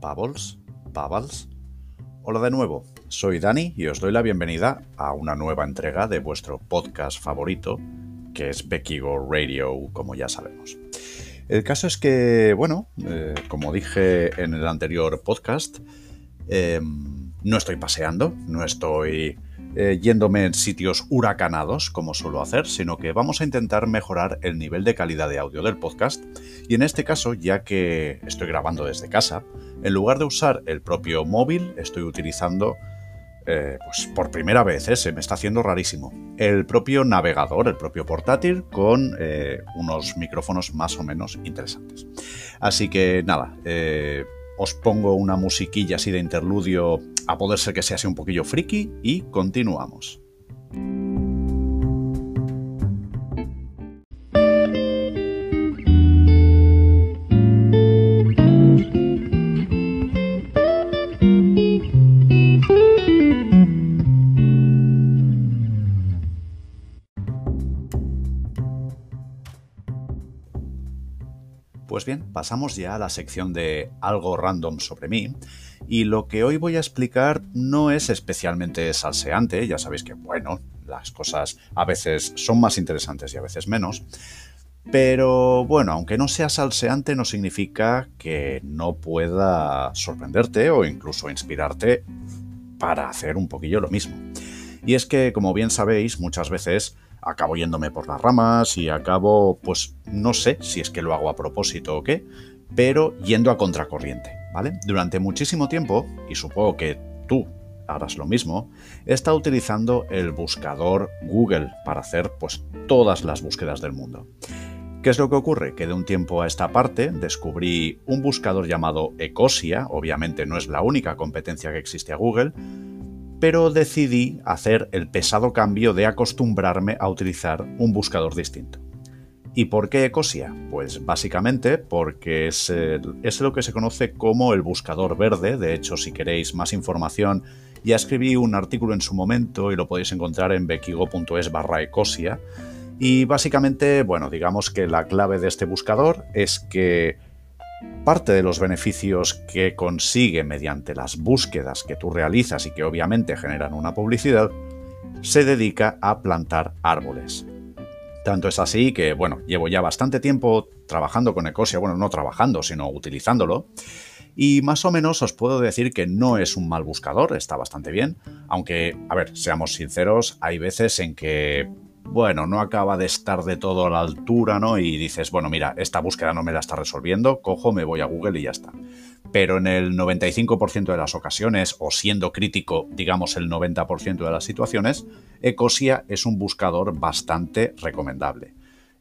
Pavels, Pavals. Hola de nuevo, soy Dani y os doy la bienvenida a una nueva entrega de vuestro podcast favorito, que es Becky Go Radio, como ya sabemos. El caso es que, bueno, eh, como dije en el anterior podcast, em, no estoy paseando, no estoy eh, yéndome en sitios huracanados, como suelo hacer, sino que vamos a intentar mejorar el nivel de calidad de audio del podcast. Y en este caso, ya que estoy grabando desde casa, en lugar de usar el propio móvil, estoy utilizando, eh, pues por primera vez, eh, se me está haciendo rarísimo, el propio navegador, el propio portátil, con unos micrófonos más o menos interesantes. Así que nada, os pongo una musiquilla así de interludio, a poder ser que sea así un poquillo friki, y continuamos. Pasamos ya a la sección de algo random sobre mí. Y lo que hoy voy a explicar no es especialmente salseante, ya sabéis que, bueno, las cosas a veces son más interesantes y a veces menos. Pero bueno, aunque no sea salseante, no significa que no pueda sorprenderte o incluso inspirarte para hacer un poquillo lo mismo. Y es que, como bien sabéis, muchas veces acabo yéndome por las ramas y acabo, pues no sé si es que lo hago a propósito o qué, pero yendo a contracorriente, ¿vale? Durante muchísimo tiempo, y supongo que tú harás lo mismo, he estado utilizando el buscador Google para hacer pues todas las búsquedas del mundo. ¿Qué es lo que ocurre? Que de un tiempo a esta parte descubrí un buscador llamado Ecosia, obviamente no es la única competencia que existe a Google, pero decidí hacer el pesado cambio de acostumbrarme a utilizar un buscador distinto. ¿Y por qué Ecosia? Pues básicamente porque es, es, lo que se conoce como el buscador verde. De hecho, si queréis más información, ya escribí un artículo en su momento y lo podéis encontrar en bequigo.es barra Ecosia. Y básicamente, bueno, digamos que la clave de este buscador es que Parte de los beneficios que consigue mediante las búsquedas que tú realizas y que obviamente generan una publicidad, se dedica a plantar árboles. Tanto es así que, bueno, llevo ya bastante tiempo trabajando con Ecosia, bueno, no trabajando, sino utilizándolo, y más o menos os puedo decir que no es un mal buscador, está bastante bien, aunque, a ver, seamos sinceros, hay veces en que bueno, no acaba de estar de todo a la altura, ¿no? Y dices, bueno, mira, esta búsqueda no me la está resolviendo, cojo, me voy a Google y ya está. Pero en el 95% de las ocasiones, o siendo crítico, digamos el 90% de las situaciones, Ecosia es un buscador bastante recomendable.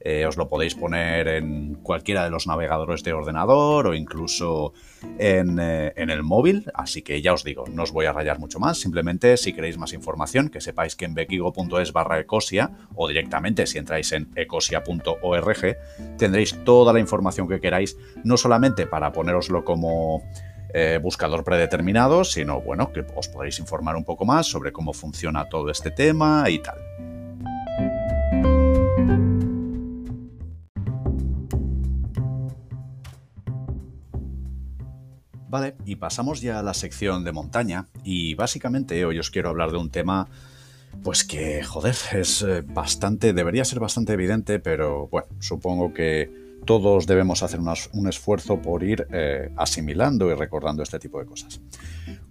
Eh, os lo podéis poner en cualquiera de los navegadores de ordenador o incluso en, eh, en, el móvil. Así que ya os digo, no os voy a rayar mucho más. Simplemente si queréis más información, que sepáis que en bequigo.es barra ecosia o directamente si entráis en ecosia.org tendréis toda la información que queráis, no solamente para ponéroslo como... Eh, buscador predeterminado, sino bueno, que os podréis informar un poco más sobre cómo funciona todo este tema y tal. Vale, y pasamos ya a la sección de montaña y básicamente hoy os quiero hablar de un tema pues que, joder, es eh, bastante, debería ser bastante evidente, pero bueno, supongo que todos debemos hacer un esfuerzo por ir eh, asimilando y recordando este tipo de cosas.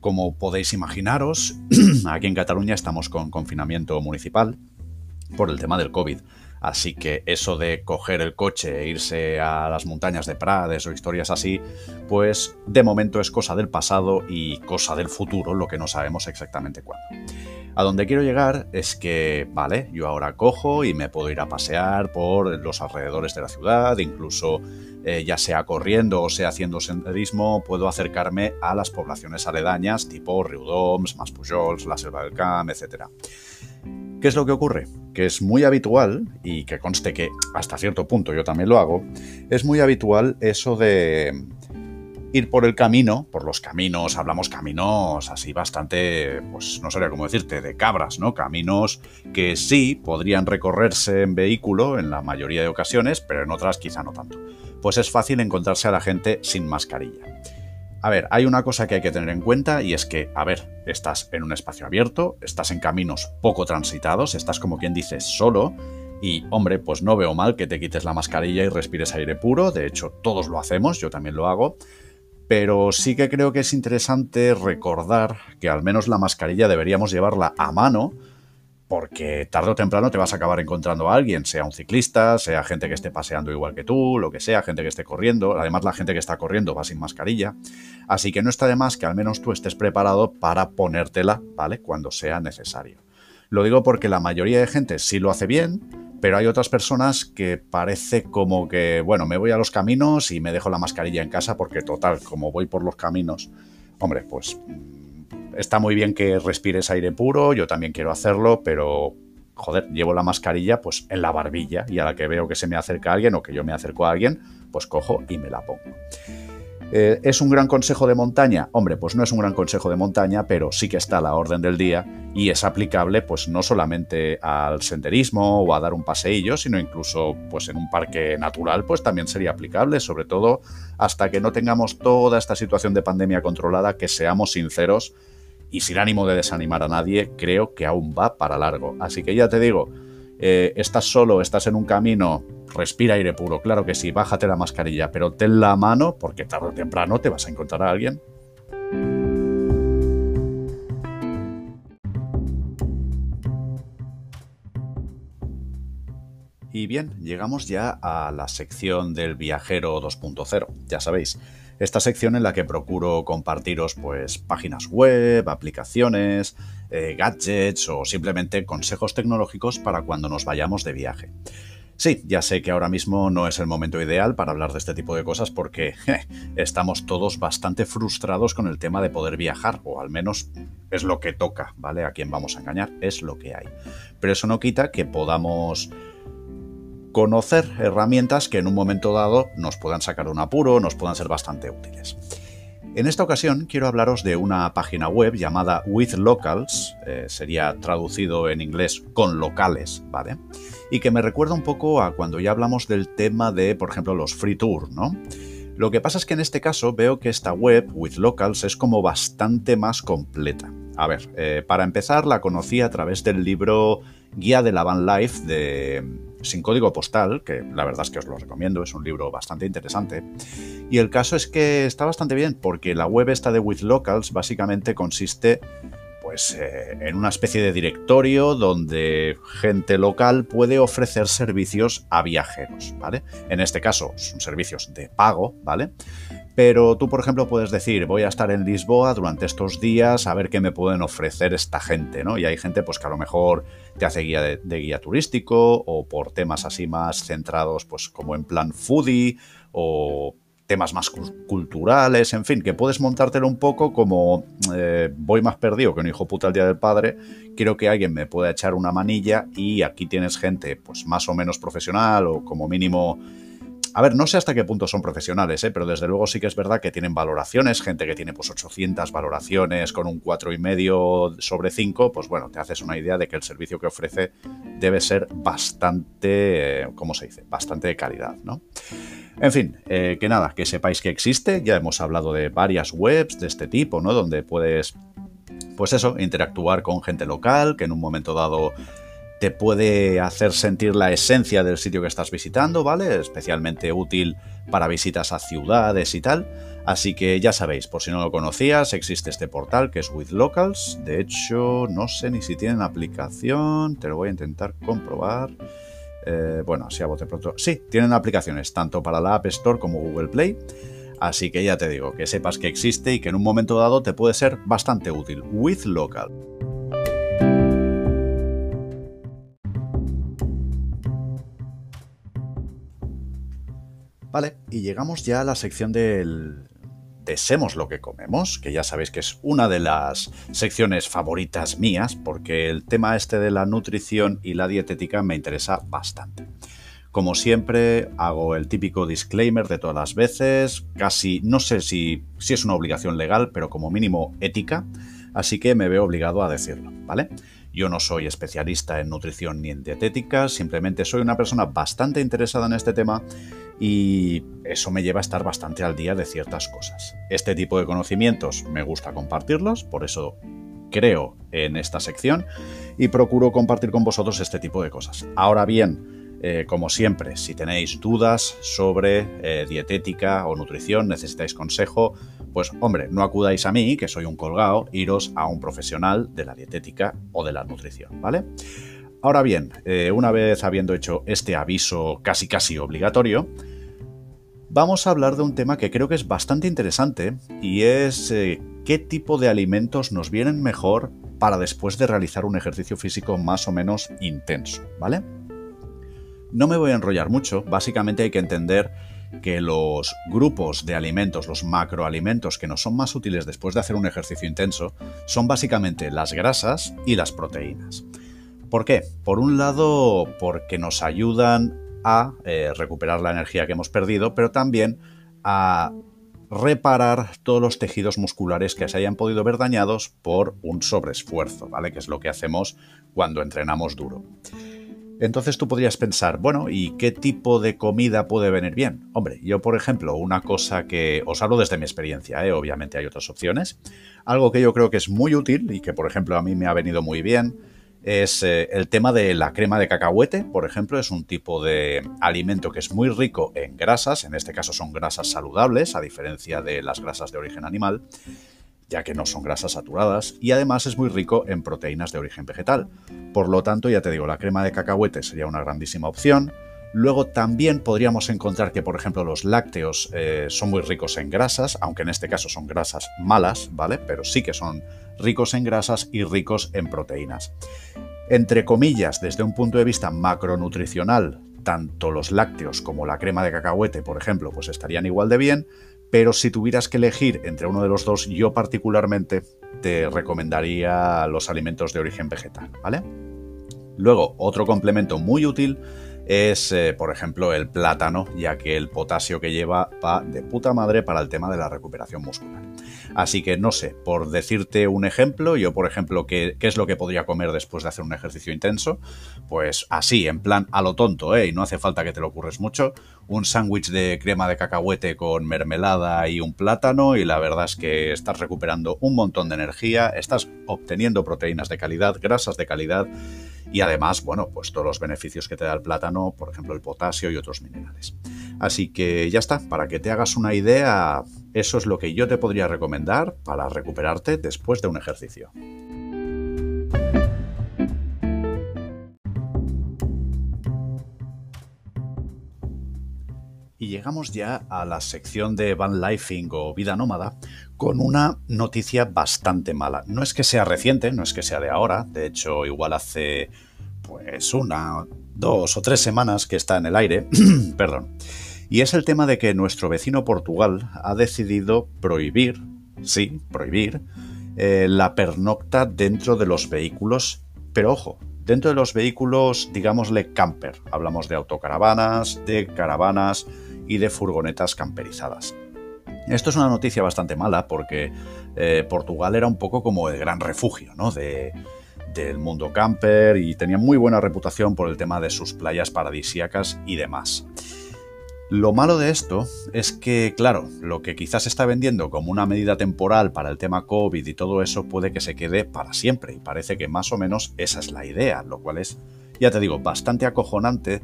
Como podéis imaginaros, aquí en Cataluña estamos con confinamiento municipal por el tema del COVID. Así que eso de coger el coche e irse a las montañas de Prades o historias así, pues de momento es cosa del pasado y cosa del futuro, lo que no sabemos exactamente cuándo. A donde quiero llegar es que, vale, yo ahora cojo y me puedo ir a pasear por los alrededores de la ciudad, incluso eh, ya sea corriendo o sea haciendo senderismo, puedo acercarme a las poblaciones aledañas tipo Riudoms, Maspujols, la Selva del Camp, etc. ¿Qué es lo que ocurre? Que es muy habitual, y que conste que hasta cierto punto yo también lo hago, es muy habitual eso de ir por el camino, por los caminos, hablamos caminos así bastante, pues no sabría cómo decirte, de cabras, ¿no? Caminos que sí podrían recorrerse en vehículo en la mayoría de ocasiones, pero en otras quizá no tanto. Pues es fácil encontrarse a la gente sin mascarilla. A ver, hay una cosa que hay que tener en cuenta y es que, a ver, estás en un espacio abierto, estás en caminos poco transitados, estás como quien dice solo y, hombre, pues no veo mal que te quites la mascarilla y respires aire puro, de hecho todos lo hacemos, yo también lo hago, pero sí que creo que es interesante recordar que al menos la mascarilla deberíamos llevarla a mano, porque tarde o temprano te vas a acabar encontrando a alguien, sea un ciclista, sea gente que esté paseando igual que tú, lo que sea, gente que esté corriendo. Además, la gente que está corriendo va sin mascarilla. Así que no está de más que al menos tú estés preparado para ponértela, ¿vale? Cuando sea necesario. Lo digo porque la mayoría de gente sí lo hace bien, pero hay otras personas que parece como que, bueno, me voy a los caminos y me dejo la mascarilla en casa porque total, como voy por los caminos, hombre, pues está muy bien que respires aire puro, yo también quiero hacerlo, pero joder, llevo la mascarilla pues en la barbilla y a la que veo que se me acerca alguien o que yo me acerco a alguien, pues cojo y me la pongo. Eh, ¿Es un gran consejo de montaña? Hombre, pues no es un gran consejo de montaña, pero sí que está a la orden del día y es aplicable pues no solamente al senderismo o a dar un paseillo, sino incluso pues en un parque natural pues también sería aplicable, sobre todo hasta que no tengamos toda esta situación de pandemia controlada, que seamos sinceros y sin ánimo de desanimar a nadie, creo que aún va para largo. Así que ya te digo, eh, estás solo, estás en un camino, respira aire puro, claro que sí, bájate la mascarilla, pero ten la mano porque tarde o temprano te vas a encontrar a alguien. Y bien, llegamos ya a la sección del viajero 2.0, ya sabéis, esta sección en la que procuro compartiros pues páginas web, aplicaciones, eh, gadgets o simplemente consejos tecnológicos para cuando nos vayamos de viaje. Sí, ya sé que ahora mismo no es el momento ideal para hablar de este tipo de cosas porque estamos todos bastante frustrados con el tema de poder viajar, o al menos es lo que toca, ¿vale? A quién vamos a engañar, es lo que hay. Pero eso no quita que podamos conocer herramientas que en un momento dado nos puedan sacar un apuro, nos puedan ser bastante útiles. En esta ocasión quiero hablaros de una página web llamada With Locals, eh, sería traducido en inglés con locales, ¿vale? y que me recuerda un poco a cuando ya hablamos del tema de, por ejemplo, los free tour, ¿no? Lo que pasa es que en este caso veo que esta web, With Locals, es como bastante más completa. A ver, eh, para empezar la conocí a través del libro Guía de la Van Life de Sin Código Postal, que la verdad es que os lo recomiendo, es un libro bastante interesante. Y el caso es que está bastante bien, porque la web esta de With Locals básicamente consiste pues eh, en una especie de directorio donde gente local puede ofrecer servicios a viajeros, ¿vale? En este caso son servicios de pago, ¿vale? Pero tú, por ejemplo, puedes decir, voy a estar en Lisboa durante estos días a ver qué me pueden ofrecer esta gente, ¿no? Y hay gente pues que a lo mejor te hace guía de, guía turístico o por temas así más centrados pues como en plan foodie o temas más culturales, en fin, que puedes montártelo un poco como eh, voy más perdido que un hijo puta el día del padre, quiero que alguien me pueda echar una manilla y aquí tienes gente pues más o menos profesional o como mínimo... A ver, no sé hasta qué punto son profesionales, ¿eh? pero desde luego sí que es verdad que tienen valoraciones, gente que tiene pues 800 valoraciones con un 4,5 sobre 5, pues bueno, te haces una idea de que el servicio que ofrece debe ser bastante, eh, ¿cómo se dice? Bastante de calidad, ¿no? En fin, eh, que nada, que sepáis que existe, ya hemos hablado de varias webs de este tipo, ¿no? Donde puedes, pues eso, interactuar con gente local, que en un momento dado te puede hacer sentir la esencia del sitio que estás visitando, ¿vale? Especialmente útil para visitas a ciudades y tal. Así que ya sabéis, por si no lo conocías, existe este portal que es With Locals. De hecho, no sé ni si tienen aplicación, te lo voy a intentar comprobar. Eh, bueno, así a bote pronto. Sí, tienen aplicaciones tanto para la App Store como Google Play. Así que ya te digo, que sepas que existe y que en un momento dado te puede ser bastante útil. With Local. Vale, y llegamos ya a la sección del, Desemos lo que comemos, que ya sabéis que es una de las secciones favoritas mías, porque el tema este de la nutrición y la dietética me interesa bastante. Como siempre, hago el típico disclaimer de todas las veces, casi no sé si, si es una obligación legal, pero como mínimo ética, así que me veo obligado a decirlo, ¿vale? Yo no soy especialista en nutrición ni en dietética, simplemente soy una persona bastante interesada en este tema y eso me lleva a estar bastante al día de ciertas cosas. Este tipo de conocimientos me gusta compartirlos, por eso creo en esta sección y procuro compartir con vosotros este tipo de cosas. Ahora bien, eh, como siempre, si tenéis dudas sobre eh, dietética o nutrición, necesitáis consejo, pues hombre, no acudáis a mí, que soy un colgado, iros a un profesional de la dietética o de la nutrición, ¿vale? Ahora bien, eh, una vez habiendo hecho este aviso casi casi obligatorio, vamos a hablar de un tema que creo que es bastante interesante y es eh, qué tipo de alimentos nos vienen mejor para después de realizar un ejercicio físico más o menos intenso, ¿vale? No me voy a enrollar mucho, básicamente hay que entender que los grupos de alimentos, los macroalimentos que nos son más útiles después de hacer un ejercicio intenso, son básicamente las grasas y las proteínas. ¿Por qué? Por un lado, porque nos ayudan a eh, recuperar la energía que hemos perdido, pero también a reparar todos los tejidos musculares que se hayan podido ver dañados por un sobreesfuerzo, ¿vale? Que es lo que hacemos cuando entrenamos duro. Entonces tú podrías pensar, bueno, ¿y qué tipo de comida puede venir bien? Hombre, yo por ejemplo, una cosa que os hablo desde mi experiencia, ¿eh? obviamente hay otras opciones, algo que yo creo que es muy útil y que por ejemplo a mí me ha venido muy bien, es eh, el tema de la crema de cacahuete, por ejemplo, es un tipo de alimento que es muy rico en grasas, en este caso son grasas saludables, a diferencia de las grasas de origen animal, ya que no son grasas saturadas, y además es muy rico en proteínas de origen vegetal. Por lo tanto, ya te digo, la crema de cacahuete sería una grandísima opción. Luego también podríamos encontrar que, por ejemplo, los lácteos eh, son muy ricos en grasas, aunque en este caso son grasas malas, ¿vale? Pero sí que son ricos en grasas y ricos en proteínas. Entre comillas, desde un punto de vista macronutricional, tanto los lácteos como la crema de cacahuete, por ejemplo, pues estarían igual de bien, pero si tuvieras que elegir entre uno de los dos, yo particularmente te recomendaría los alimentos de origen vegetal, ¿vale? Luego, otro complemento muy útil es, eh, por ejemplo, el plátano, ya que el potasio que lleva va de puta madre para el tema de la recuperación muscular. Así que no sé, por decirte un ejemplo, yo por ejemplo, ¿qué, es lo que podría comer después de hacer un ejercicio intenso? Pues así, en plan a lo tonto, ¿eh? Y no hace falta que te lo ocurres mucho, un sándwich de crema de cacahuete con mermelada y un plátano y la verdad es que estás recuperando un montón de energía, estás obteniendo proteínas de calidad, grasas de calidad y además, bueno, pues todos los beneficios que te da el plátano, por ejemplo el potasio y otros minerales. Así que ya está, para que te hagas una idea, eso es lo que yo te podría recomendar para recuperarte después de un ejercicio. Y llegamos ya a la sección de Van Lifing o Vida Nómada con una noticia bastante mala. No es que sea reciente, no es que sea de ahora, de hecho igual hace pues una, dos o tres semanas que está en el aire, perdón. Y es el tema de que nuestro vecino Portugal ha decidido prohibir, sí, prohibir, eh, la pernocta dentro de los vehículos, pero ojo, dentro de los vehículos, digámosle camper. Hablamos de autocaravanas, de caravanas, y de furgonetas camperizadas. Esto es una noticia bastante mala porque eh, Portugal era un poco como el gran refugio ¿no? de, del mundo camper y tenía muy buena reputación por el tema de sus playas paradisíacas y demás. Lo malo de esto es que, claro, lo que quizás está vendiendo como una medida temporal para el tema COVID y todo eso puede que se quede para siempre y parece que más o menos esa es la idea, lo cual es, ya te digo, bastante acojonante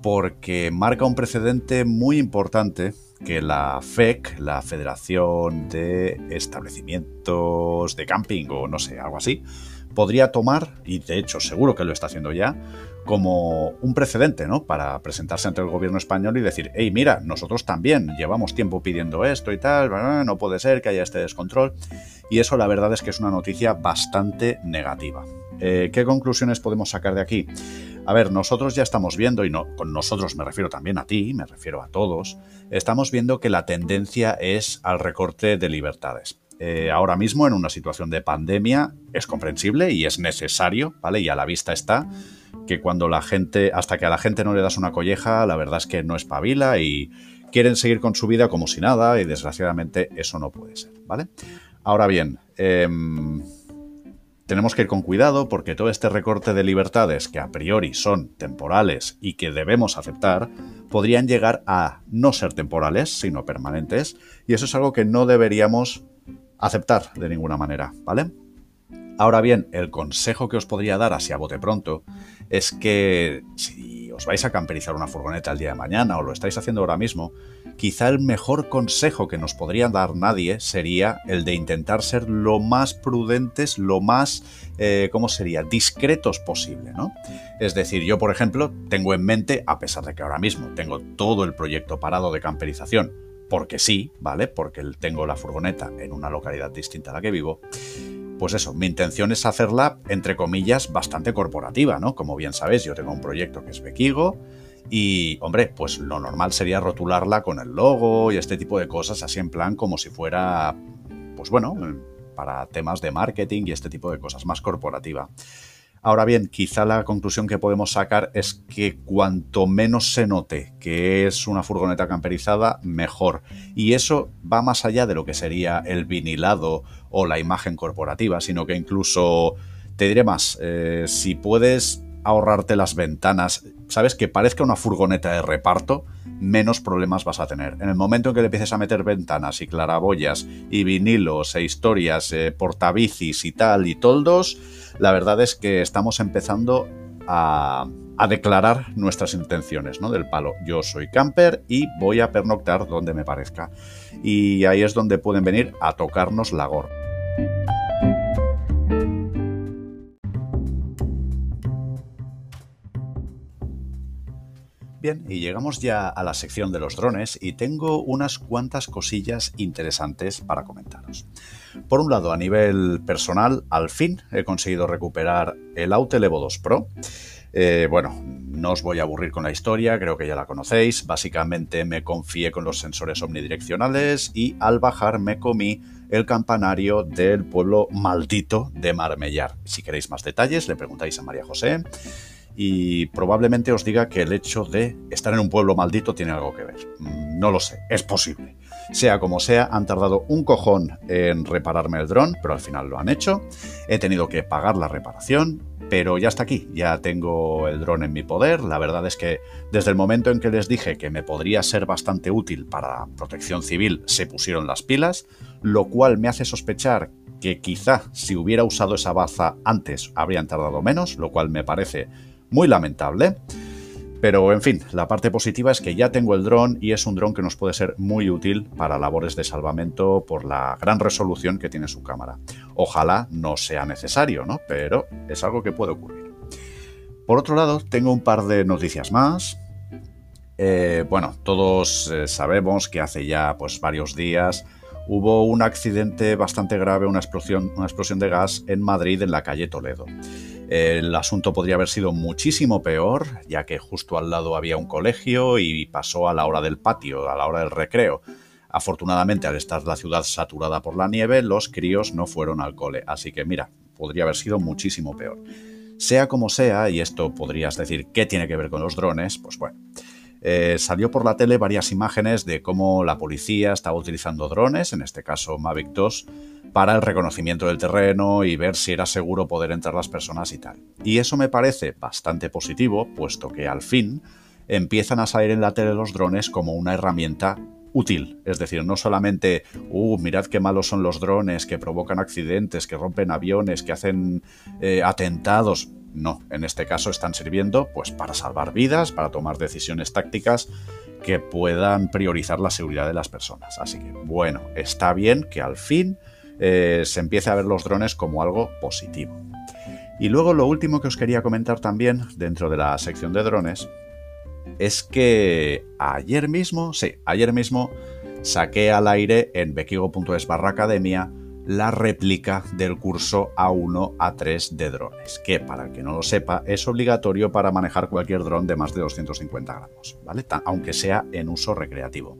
porque marca un precedente muy importante que la FEC, la Federación de Establecimientos de Camping o no sé, algo así, podría tomar, y de hecho seguro que lo está haciendo ya, como un precedente, ¿no? Para presentarse ante el gobierno español y decir, hey, mira, nosotros también llevamos tiempo pidiendo esto y tal, no puede ser que haya este descontrol. Y eso la verdad es que es una noticia bastante negativa. Eh, ¿Qué conclusiones podemos sacar de aquí? A ver, nosotros ya estamos viendo, y no, con nosotros me refiero también a ti, me refiero a todos, estamos viendo que la tendencia es al recorte de libertades. Eh, ahora mismo, en una situación de pandemia, es comprensible y es necesario, ¿vale? Y a la vista está que cuando la gente, hasta que a la gente no le das una colleja, la verdad es que no espabila y quieren seguir con su vida como si nada, y desgraciadamente eso no puede ser, ¿vale? Ahora bien, em, tenemos que ir con cuidado porque todo este recorte de libertades que a priori son temporales y que debemos aceptar, podrían llegar a no ser temporales, sino permanentes, y eso es algo que no deberíamos aceptar de ninguna manera, ¿vale? Ahora bien, el consejo que os podría dar así a bote pronto es que si os vais a camperizar una furgoneta el día de mañana o lo estáis haciendo ahora mismo, quizá el mejor consejo que nos podría dar nadie sería el de intentar ser lo más prudentes, lo más, eh, ¿cómo sería?, discretos posible, ¿no? Es decir, yo, por ejemplo, tengo en mente, a pesar de que ahora mismo tengo todo el proyecto parado de camperización, porque sí, ¿vale? Porque tengo la furgoneta en una localidad distinta a la que vivo, pues eso, mi intención es hacerla, entre comillas, bastante corporativa, ¿no? Como bien sabéis, yo tengo un proyecto que es Bequigo y, hombre, pues lo normal sería rotularla con el logo y este tipo de cosas, así en plan como si fuera, pues bueno, para temas de marketing y este tipo de cosas, más corporativa. Ahora bien, quizá la conclusión que podemos sacar es que cuanto menos se note que es una furgoneta camperizada, mejor. Y eso va más allá de lo que sería el vinilado o la imagen corporativa, sino que incluso, te diré más, eh, si puedes ahorrarte las ventanas, sabes que parezca una furgoneta de reparto, menos problemas vas a tener. En el momento en que le empieces a meter ventanas y claraboyas y vinilos e historias, eh, portabicis y tal y toldos, la verdad es que estamos empezando a, declarar nuestras intenciones, ¿no? Del palo. Yo soy camper y voy a pernoctar donde me parezca. Y ahí es donde pueden venir a tocarnos la gorra. Y llegamos ya a la sección de los drones y tengo unas cuantas cosillas interesantes para comentaros. Por un lado, a nivel personal, al fin he conseguido recuperar el Autel Evo 2 Pro. Eh, bueno, no os voy a aburrir con la historia, creo que ya la conocéis. Básicamente me confié con los sensores omnidireccionales y al bajar me comí el campanario del pueblo maldito de Marmellar. Si queréis más detalles, le preguntáis a María José y probablemente os diga que el hecho de estar en un pueblo maldito tiene algo que ver. No lo sé, es posible. Sea como sea, han tardado un cojón en repararme el dron, pero al final lo han hecho. He tenido que pagar la reparación, pero ya está aquí, ya tengo el dron en mi poder. La verdad es que desde el momento en que les dije que me podría ser bastante útil para protección civil, se pusieron las pilas, lo cual me hace sospechar que quizá si hubiera usado esa baza antes habrían tardado menos, lo cual me parece muy lamentable. Pero en fin, la parte positiva es que ya tengo el dron y es un dron que nos puede ser muy útil para labores de salvamento por la gran resolución que tiene su cámara. Ojalá no sea necesario, ¿no? Pero es algo que puede ocurrir. Por otro lado, tengo un par de noticias más. Eh, bueno, todos eh, sabemos que hace ya pues, varios días hubo un accidente bastante grave, una explosión, una explosión de gas en Madrid, en la calle Toledo. El asunto podría haber sido muchísimo peor, ya que justo al lado había un colegio y pasó a la hora del patio, a la hora del recreo. Afortunadamente, al estar la ciudad saturada por la nieve, los críos no fueron al cole, así que mira, podría haber sido muchísimo peor. Sea como sea, y esto podrías decir qué tiene que ver con los drones, pues bueno, eh, salió por la tele varias imágenes de cómo la policía estaba utilizando drones, en este caso Mavic 2, para el reconocimiento del terreno y ver si era seguro poder entrar las personas y tal. Y eso me parece bastante positivo, puesto que al fin empiezan a salir en la tele los drones como una herramienta útil. Es decir, no solamente, uh, mirad qué malos son los drones, que provocan accidentes, que rompen aviones, que hacen eh, atentados. No, en este caso están sirviendo pues para salvar vidas, para tomar decisiones tácticas que puedan priorizar la seguridad de las personas. Así que, bueno, está bien que al fin eh, se empiece a ver los drones como algo positivo. Y luego lo último que os quería comentar también dentro de la sección de drones es que ayer mismo, sí, ayer mismo saqué al aire en bequigo.es barra academia la réplica del curso A1 A3 de drones, que para el que no lo sepa es obligatorio para manejar cualquier dron de más de 250 gramos, ¿vale? Aunque sea en uso recreativo.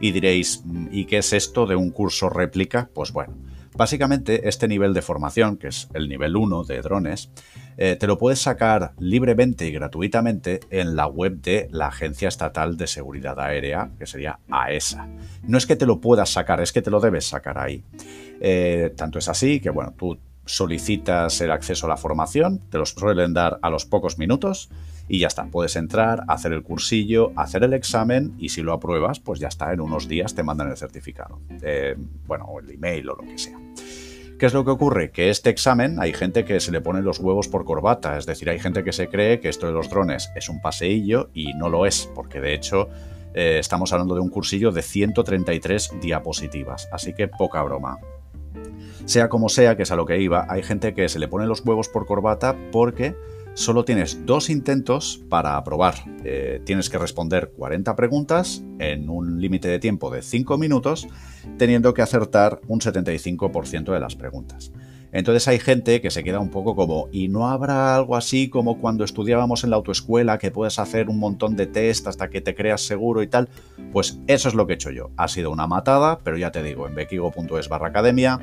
Y diréis, mm, ¿y qué es esto de un curso réplica? Pues bueno, Básicamente, este nivel de formación, que es el nivel 1 de drones, eh, te lo puedes sacar libremente y gratuitamente en la web de la Agencia Estatal de Seguridad Aérea, que sería AESA. E no es que te lo puedas sacar, es que te lo debes sacar ahí. Eh, tanto es así que, bueno, tú solicitas el acceso a la formación, te los suelen dar a los pocos minutos y ya está, puedes entrar, hacer el cursillo, hacer el examen y si lo apruebas, pues ya está, en unos días te mandan el certificado, eh, bueno, o el email o lo que sea. ¿Qué es lo que ocurre? Que este examen hay gente que se le pone los huevos por corbata, es decir, hay gente que se cree que esto de los drones es un paseillo y no lo es, porque de hecho eh, estamos hablando de un cursillo de 133 diapositivas, así que poca broma. Sea como sea, que es a lo que iba, hay gente que se le pone los huevos por corbata porque solo tienes dos intentos para aprobar. Eh, tienes que responder 40 preguntas en un límite de tiempo de 5 minutos, teniendo que acertar un 75% de las preguntas. Entonces hay gente que se queda un poco como, ¿y no habrá algo así como cuando estudiábamos en la autoescuela que puedes hacer un montón de test hasta que te creas seguro y tal? Pues eso es lo que he hecho yo. Ha sido una matada, pero ya te digo, en bequigo.es barra academia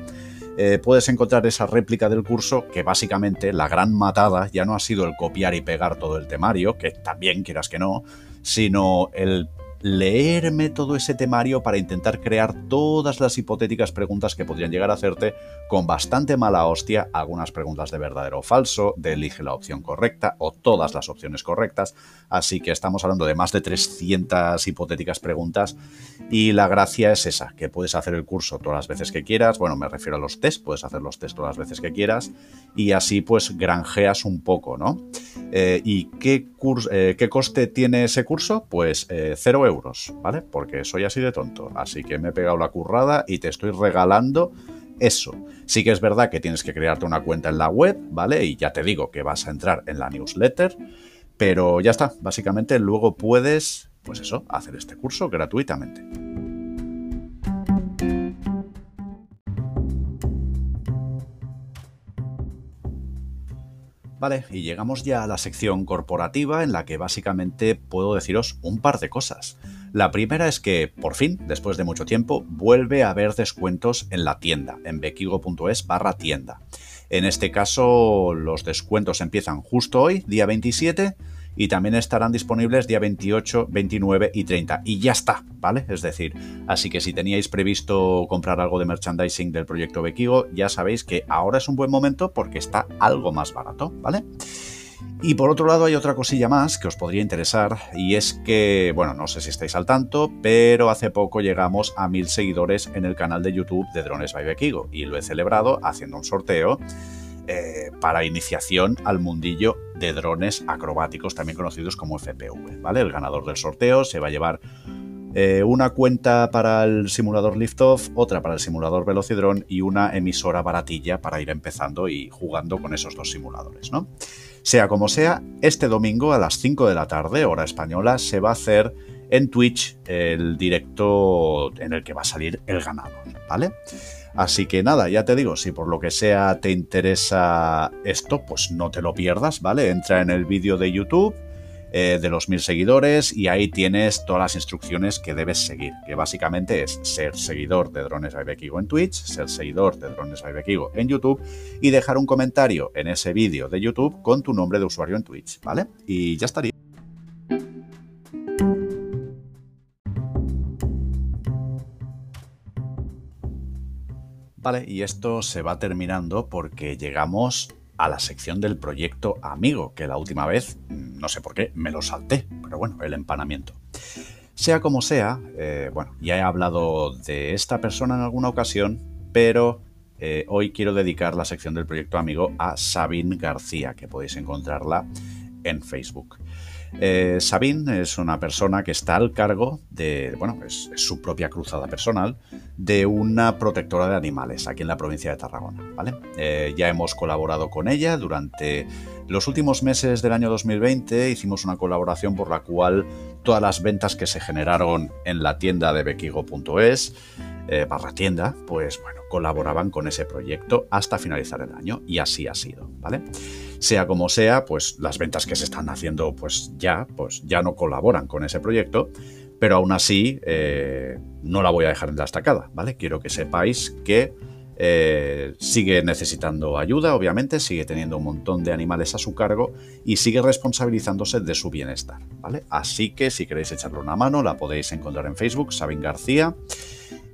eh, puedes encontrar esa réplica del curso que básicamente la gran matada ya no ha sido el copiar y pegar todo el temario, que también quieras que no, sino el leerme todo ese temario para intentar crear todas las hipotéticas preguntas que podrían llegar a hacerte con bastante mala hostia, algunas preguntas de verdadero o falso, de elige la opción correcta o todas las opciones correctas, así que estamos hablando de más de 300 hipotéticas preguntas y la gracia es esa, que puedes hacer el curso todas las veces que quieras, bueno, me refiero a los test, puedes hacer los test todas las veces que quieras y así pues granjeas un poco, ¿no? Eh, ¿Y qué, eh, qué coste tiene ese curso? Pues eh, cero euros, ¿vale? Porque soy así de tonto. Así que me he pegado la currada y te estoy regalando eso. Sí que es verdad que tienes que crearte una cuenta en la web, ¿vale? Y ya te digo que vas a entrar en la newsletter, pero ya está. Básicamente luego puedes, pues eso, hacer este curso gratuitamente. Vale, y llegamos ya a la sección corporativa en la que básicamente puedo deciros un par de cosas. La primera es que, por fin, después de mucho tiempo, vuelve a haber descuentos en la tienda, en bequigo.es barra tienda. En este caso, los descuentos empiezan justo hoy, día 27, y también estarán disponibles día 28, 29 y 30. Y ya está, ¿vale? Es decir, así que si teníais previsto comprar algo de merchandising del proyecto Bekigo, ya sabéis que ahora es un buen momento porque está algo más barato, ¿vale? Y por otro lado hay otra cosilla más que os podría interesar y es que, bueno, no sé si estáis al tanto, pero hace poco llegamos a mil seguidores en el canal de YouTube de Drones by Bekigo y lo he celebrado haciendo un sorteo eh, para iniciación al mundillo de drones acrobáticos, también conocidos como FPV. ¿vale? El ganador del sorteo se va a llevar eh, una cuenta para el simulador Liftoff, otra para el simulador Velocidrone y una emisora baratilla para ir empezando y jugando con esos dos simuladores. ¿no? Sea como sea, este domingo a las 5 de la tarde, hora española, se va a hacer en Twitch el directo en el que va a salir el ganador, ¿vale? Así que nada, ya te digo, si por lo que sea te interesa esto, pues no te lo pierdas, ¿vale? Entra en el vídeo de YouTube eh, de los mil seguidores y ahí tienes todas las instrucciones que debes seguir, que básicamente es ser seguidor de Drones by Bekigo en Twitch, ser seguidor de Drones by Bekigo en YouTube y dejar un comentario en ese vídeo de YouTube con tu nombre de usuario en Twitch, ¿vale? Y ya estaría. Vale, y esto se va terminando porque llegamos a la sección del proyecto Amigo, que la última vez, no sé por qué, me lo salté, pero bueno, el empanamiento. Sea como sea, eh, bueno, ya he hablado de esta persona en alguna ocasión, pero eh, hoy quiero dedicar la sección del proyecto Amigo a Sabine García, que podéis encontrarla en Facebook. Eh, Sabine es una persona que está al cargo de, bueno, es, su propia cruzada personal, de una protectora de animales aquí en la provincia de Tarragona. ¿vale? Eh, ya hemos colaborado con ella durante los últimos meses del año 2020, hicimos una colaboración por la cual todas las ventas que se generaron en la tienda de bequigo.es, eh, tienda, pues bueno, colaboraban con ese proyecto hasta finalizar el año y así ha sido, ¿vale? Sea como sea, pues las ventas que se están haciendo pues ya, pues ya no colaboran con ese proyecto, pero aún así eh, no la voy a dejar en la estacada, ¿vale? Quiero que sepáis que eh, sigue necesitando ayuda, obviamente, sigue teniendo un montón de animales a su cargo y sigue responsabilizándose de su bienestar, ¿vale? Así que si queréis echarle una mano, la podéis encontrar en Facebook, Sabin García.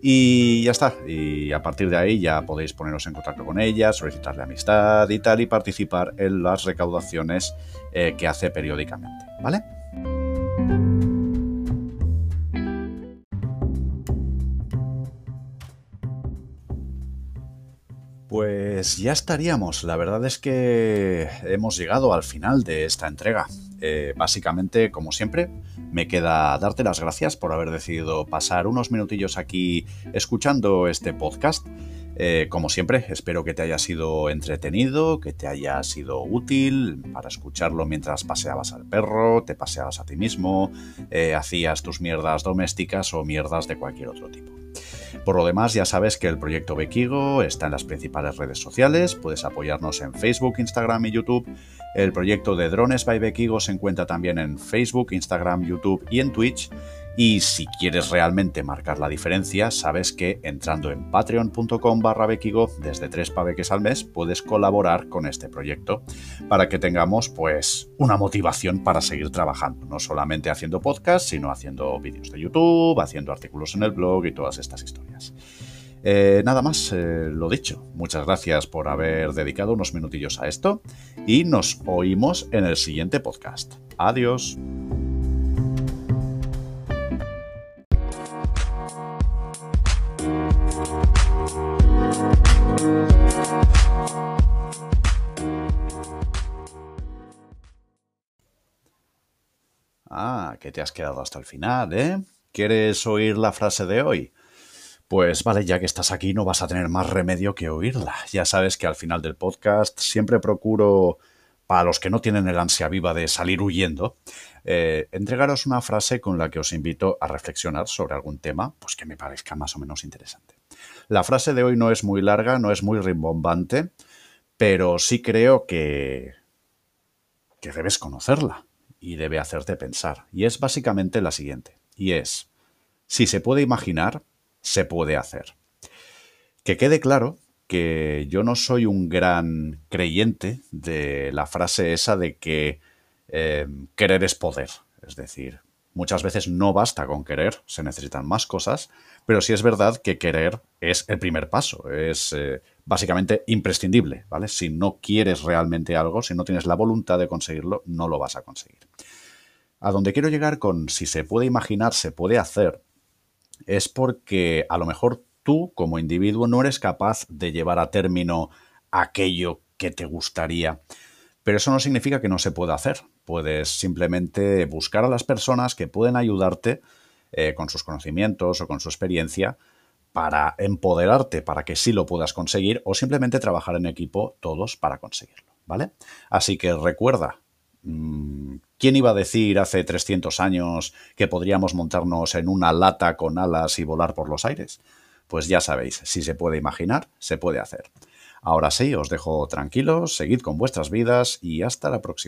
Y ya está. Y a partir de ahí ya podéis poneros en contacto con ella, solicitarle amistad y tal, y participar en las recaudaciones eh, que hace periódicamente. ¿Vale? Pues ya estaríamos. La verdad es que hemos llegado al final de esta entrega. Eh, básicamente, como siempre, me queda darte las gracias por haber decidido pasar unos minutillos aquí escuchando este podcast. Eh, como siempre, espero que te haya sido entretenido, que te haya sido útil para escucharlo mientras paseabas al perro, te paseabas a ti mismo, eh, hacías tus mierdas domésticas o mierdas de cualquier otro tipo. Por lo demás, ya sabes que el proyecto Bekigo está en las principales redes sociales, puedes apoyarnos en Facebook, Instagram y YouTube. El proyecto de Drones by Bekigo se encuentra también en Facebook, Instagram, YouTube y en Twitch. Y si quieres realmente marcar la diferencia, sabes que entrando en patreon.com barra Bekigo, desde 3 paveques al mes, puedes colaborar con este proyecto para que tengamos pues una motivación para seguir trabajando, no solamente haciendo podcast, sino haciendo vídeos de YouTube, haciendo artículos en el blog y todas estas historias. Eh, nada más, eh, lo dicho. Muchas gracias por haber dedicado unos minutillos a esto y nos oímos en el siguiente podcast. Adiós. Ah, que te has quedado hasta el final, ¿eh? ¿Quieres oír la frase de hoy? Pues vale, ya que estás aquí no vas a tener más remedio que oírla. Ya sabes que al final del podcast siempre procuro, para los que no tienen el ansia viva de salir huyendo, eh, entregaros una frase con la que os invito a reflexionar sobre algún tema, pues que me parezca más o menos interesante. La frase de hoy no es muy larga, no es muy rimbombante, pero sí creo que, que debes conocerla y debe hacerte pensar. Y es básicamente la siguiente. Y es, si se puede imaginar, se puede hacer. Que quede claro que yo no soy un gran creyente de la frase esa de que eh, querer es poder. Es decir, muchas veces no basta con querer, se necesitan más cosas, pero sí es verdad que querer es el primer paso, es eh, básicamente imprescindible, ¿vale? Si no quieres realmente algo, si no tienes la voluntad de conseguirlo, no lo vas a conseguir. A donde quiero llegar con si se puede imaginar, se puede hacer, es porque a lo mejor tú como individuo no eres capaz de llevar a término aquello que te gustaría. Pero eso no significa que no se pueda hacer. Puedes simplemente buscar a las personas que pueden ayudarte eh, con sus conocimientos o con su experiencia para empoderarte para que sí lo puedas conseguir o simplemente trabajar en equipo todos para conseguirlo, ¿vale? Así que recuerda, mm, ¿quién iba a decir hace 300 años que podríamos montarnos en una lata con alas y volar por los aires? Pues ya sabéis, si se puede imaginar, se puede hacer. Ahora sí, os dejo tranquilos, seguid con vuestras vidas y hasta la próxima.